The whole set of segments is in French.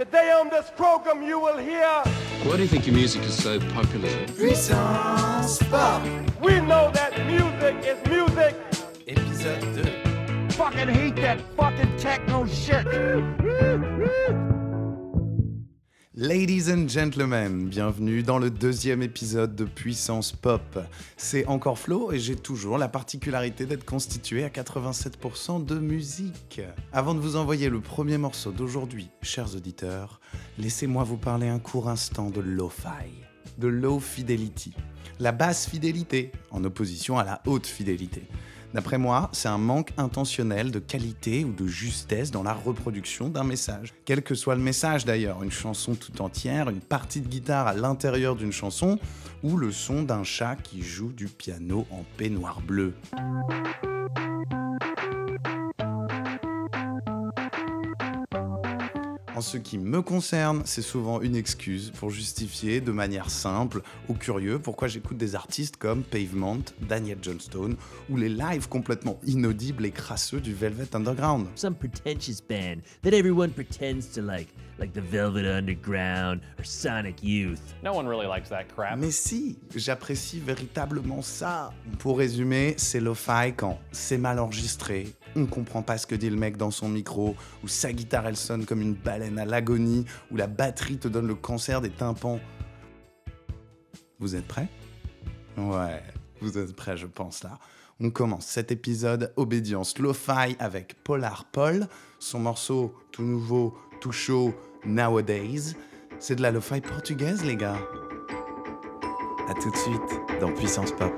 Today on this program you will hear Why do you think your music is so popular? Puissance Pop, we know that music is music. épisode 2. Fucking hate that fucking techno shit. Ladies and gentlemen, bienvenue dans le deuxième épisode de Puissance Pop. C'est encore Flo et j'ai toujours la particularité d'être constitué à 87% de musique. Avant de vous envoyer le premier morceau d'aujourd'hui, chers auditeurs, laissez-moi vous parler un court instant de lo-fi, de low fidelity, la basse fidélité en opposition à la haute fidélité. D'après moi, c'est un manque intentionnel de qualité ou de justesse dans la reproduction d'un message. Quel que soit le message d'ailleurs, une chanson tout entière, une partie de guitare à l'intérieur d'une chanson, ou le son d'un chat qui joue du piano en peignoir bleu. En ce qui me concerne, c'est souvent une excuse pour justifier de manière simple aux curieux pourquoi j'écoute des artistes comme Pavement, Daniel Johnstone ou les lives complètement inaudibles et crasseux du Velvet Underground. some pretentious band that everyone pretends to like, like the Velvet Underground or Sonic Youth. No one really likes that crap. Mais si, j'apprécie véritablement ça. Pour résumer, c'est lo-fi quand c'est mal enregistré, on comprend pas ce que dit le mec dans son micro, ou sa guitare elle sonne comme une baleine à l'agonie, ou la batterie te donne le cancer des tympans. Vous êtes prêts? Ouais, vous êtes prêts je pense là. On commence cet épisode Obédience Lo-Fi avec Polar Paul, son morceau tout nouveau, tout chaud, Nowadays. C'est de la Lo-Fi portugaise les gars. A tout de suite dans Puissance Pop.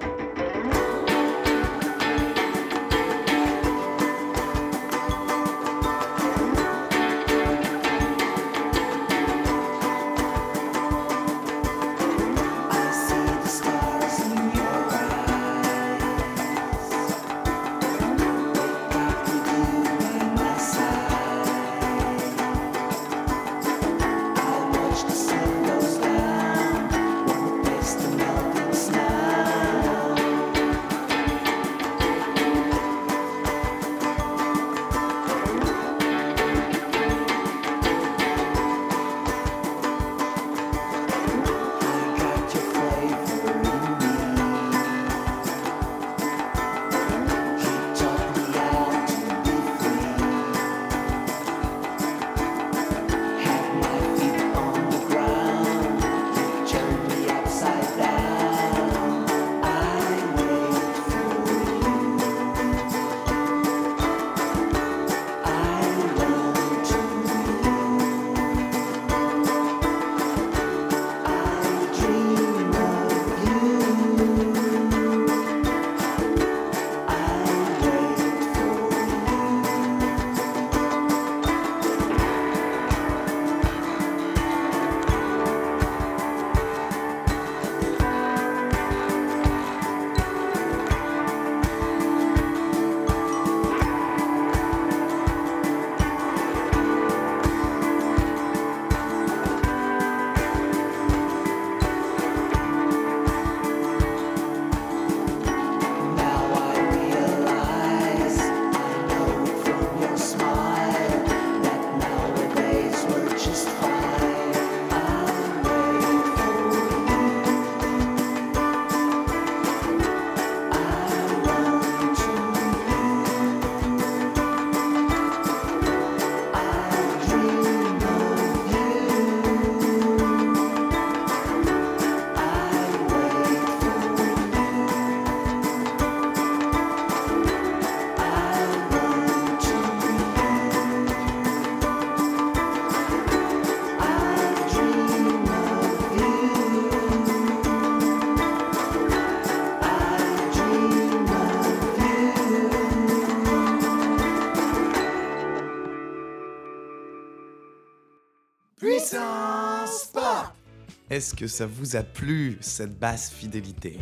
Est-ce que ça vous a plu, cette basse fidélité?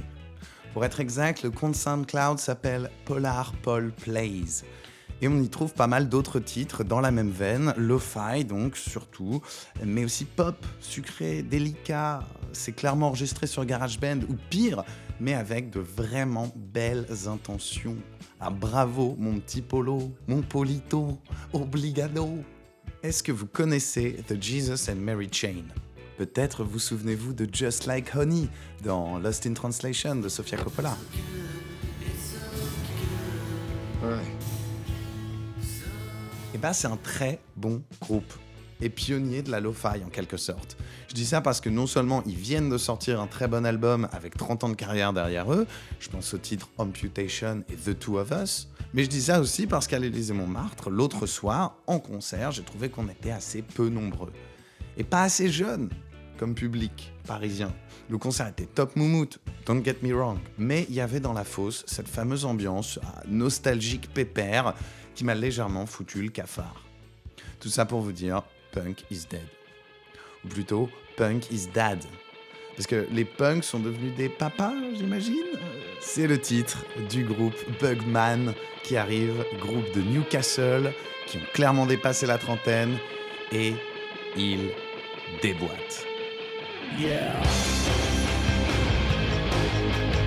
Pour être exact, le compte SoundCloud s'appelle Polar Paul Plays. Et on y trouve pas mal d'autres titres dans la même veine, lo-fi donc surtout, mais aussi pop, sucré, délicat. C'est clairement enregistré sur GarageBand ou pire, mais avec de vraiment belles intentions. Ah bravo mon petit Polo, mon Polito, obligado. Est-ce que vous connaissez The Jesus and Mary Chain? Peut-être vous souvenez-vous de Just Like Honey dans Lost in Translation de Sofia Coppola. Et bah c'est un très bon groupe et pionnier de la lo-fi en quelque sorte. Je dis ça parce que non seulement ils viennent de sortir un très bon album avec 30 ans de carrière derrière eux, je pense au titre Amputation et The Two of Us, mais je dis ça aussi parce qu'à l'Élysée Montmartre, l'autre soir, en concert, j'ai trouvé qu'on était assez peu nombreux. Et pas assez jeunes comme public parisien. Le concert était top moumoute, don't get me wrong, mais il y avait dans la fosse cette fameuse ambiance ah, nostalgique pépère qui m'a légèrement foutu le cafard. Tout ça pour vous dire, punk is dead. Ou plutôt, punk is dad. Parce que les punks sont devenus des papas, j'imagine C'est le titre du groupe Bugman qui arrive, groupe de Newcastle, qui ont clairement dépassé la trentaine, et ils déboîtent. Don't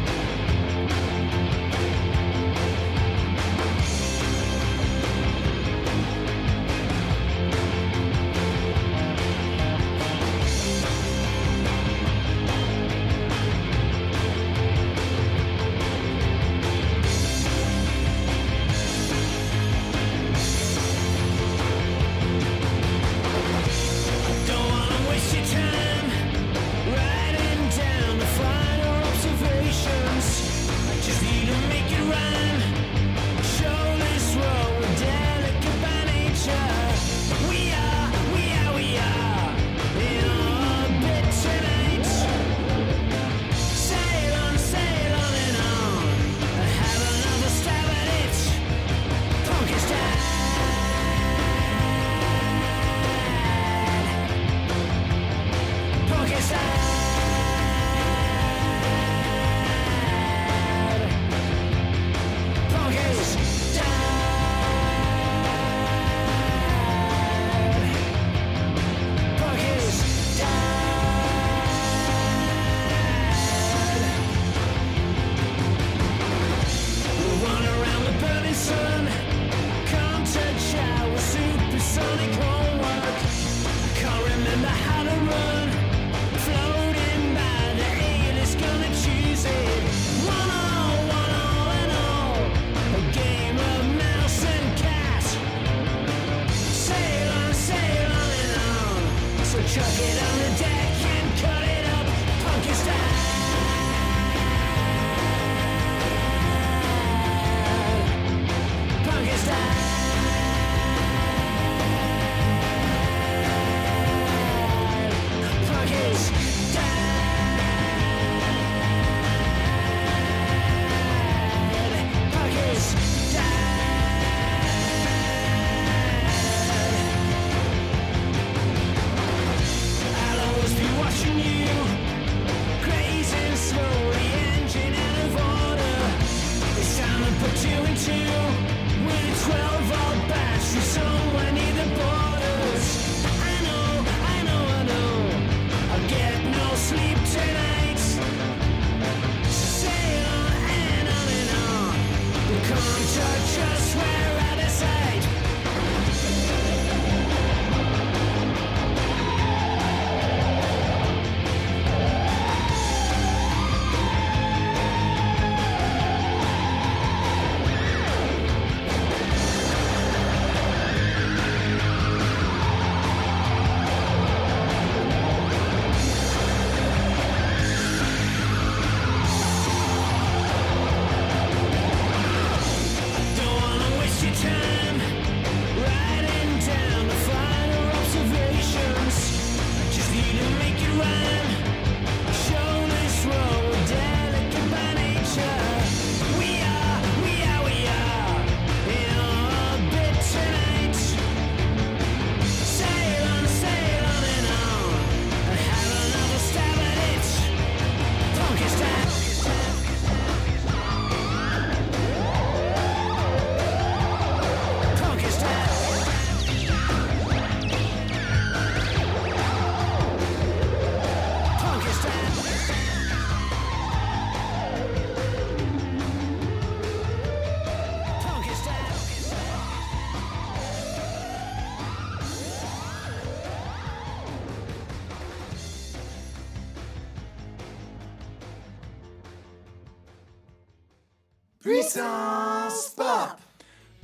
Puissance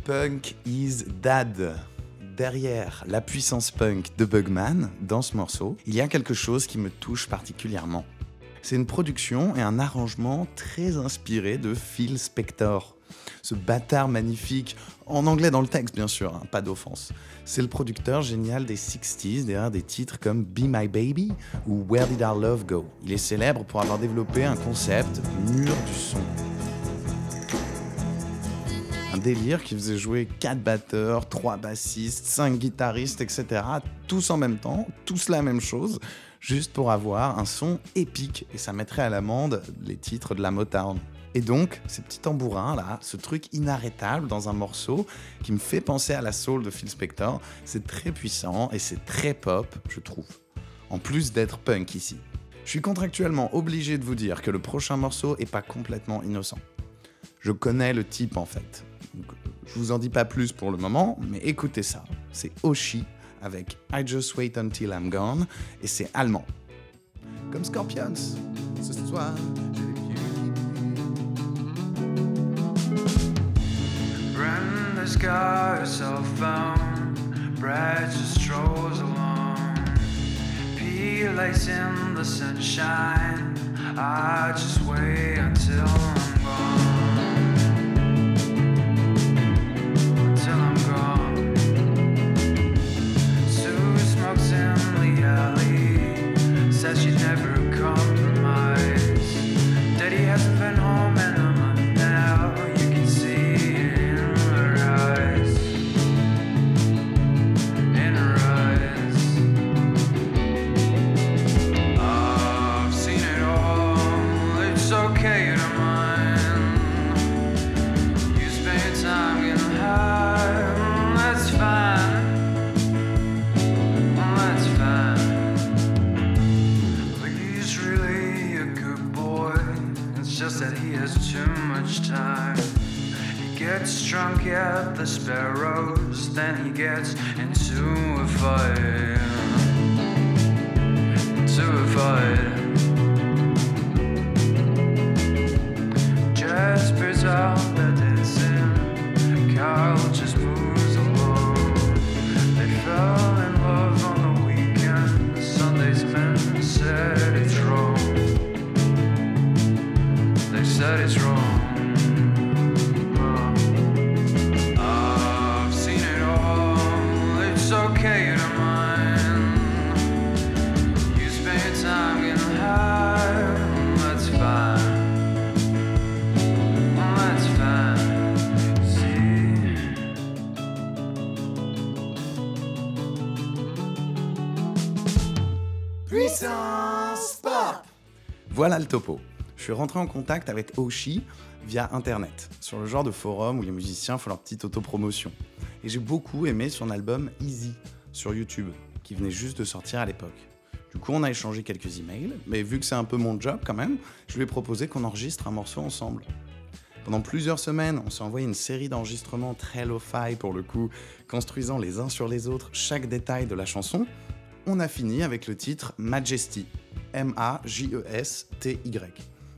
Punk is Dad. Derrière la puissance punk de Bugman, dans ce morceau, il y a quelque chose qui me touche particulièrement. C'est une production et un arrangement très inspiré de Phil Spector. Ce bâtard magnifique, en anglais dans le texte bien sûr, hein, pas d'offense. C'est le producteur génial des 60s derrière des titres comme Be My Baby ou Where Did Our Love Go. Il est célèbre pour avoir développé un concept mur du son. Délire qui faisait jouer 4 batteurs, 3 bassistes, 5 guitaristes, etc. Tous en même temps, tous la même chose, juste pour avoir un son épique. Et ça mettrait à l'amende les titres de la Motown. Et donc, ces petits tambourins là, ce truc inarrêtable dans un morceau qui me fait penser à la soul de Phil Spector, c'est très puissant et c'est très pop, je trouve. En plus d'être punk ici. Je suis contractuellement obligé de vous dire que le prochain morceau est pas complètement innocent. Je connais le type en fait. Je vous en dis pas plus pour le moment, mais écoutez ça. C'est Oshi avec I Just Wait Until I'm Gone et c'est allemand. Comme Scorpions. Ce soir, pieds Brenda sky cell phone, Brad just strolls along. Pea lights in the sunshine. I just wait until I'm gone. Voilà le topo. Je suis rentré en contact avec Oshi via internet, sur le genre de forum où les musiciens font leur petite autopromotion. Et j'ai beaucoup aimé son album Easy sur YouTube, qui venait juste de sortir à l'époque. Du coup, on a échangé quelques emails, mais vu que c'est un peu mon job quand même, je lui ai proposé qu'on enregistre un morceau ensemble. Pendant plusieurs semaines, on s'est envoyé une série d'enregistrements très lo-fi pour le coup, construisant les uns sur les autres chaque détail de la chanson. On a fini avec le titre Majesty, M-A-J-E-S-T-Y.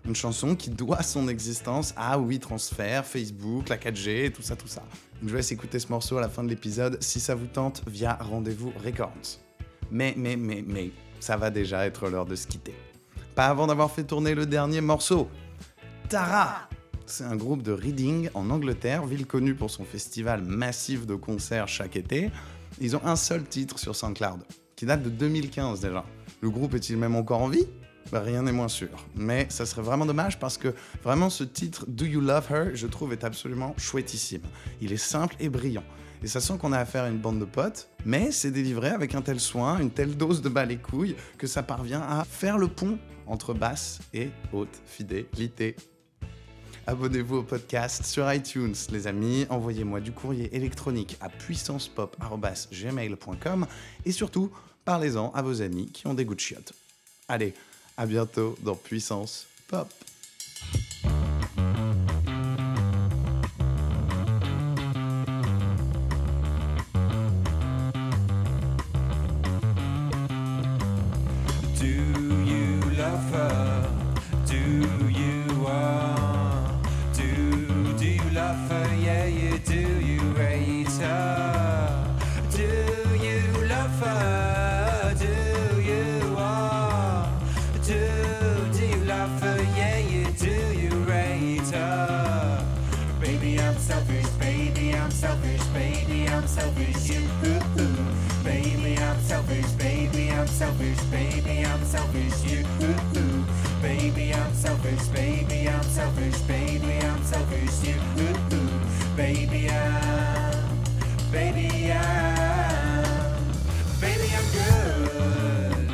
Une chanson qui doit son existence à WeTransfer, Facebook, la 4G et tout ça, tout ça. Je vous laisse écouter ce morceau à la fin de l'épisode si ça vous tente via Rendez-vous Records. Mais, mais, mais, mais, ça va déjà être l'heure de se quitter. Pas avant d'avoir fait tourner le dernier morceau. Tara C'est un groupe de Reading en Angleterre, ville connue pour son festival massif de concerts chaque été. Ils ont un seul titre sur SoundCloud, qui date de 2015 déjà. Le groupe est-il même encore en vie? Bah, Rien n'est moins sûr. Mais ça serait vraiment dommage parce que vraiment ce titre Do You Love Her, je trouve, est absolument chouettissime. Il est simple et brillant. Et ça sent qu'on a affaire à une bande de potes, mais c'est délivré avec un tel soin, une telle dose de bas les couilles, que ça parvient à faire le pont entre basse et haute fidélité. Abonnez-vous au podcast sur iTunes, les amis. Envoyez-moi du courrier électronique à puissancepop.gmail.com et surtout, parlez-en à vos amis qui ont des goûts de chiottes. Allez, à bientôt dans Puissance Pop. selfish, you. Baby, I'm selfish, baby, I'm selfish, baby, I'm selfish, you. Baby, I'm selfish, baby, I'm selfish, baby, I'm selfish, you. Baby, I'm, baby, I'm, baby, I'm good.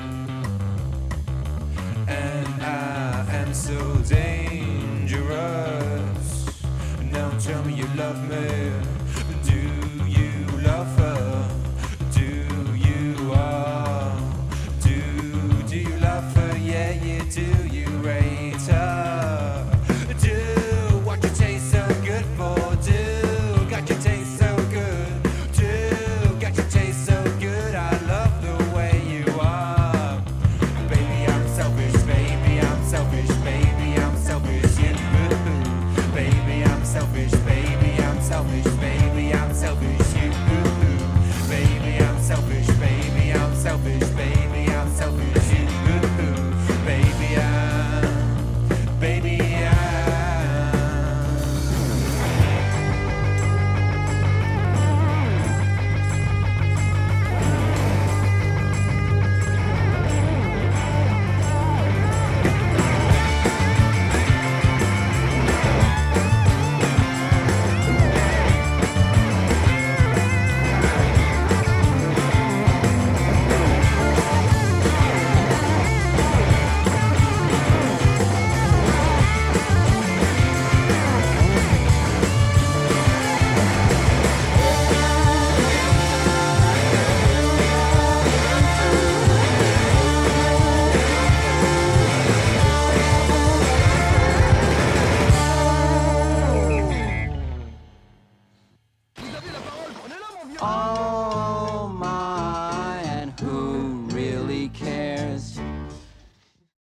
And I am so dangerous. Now tell me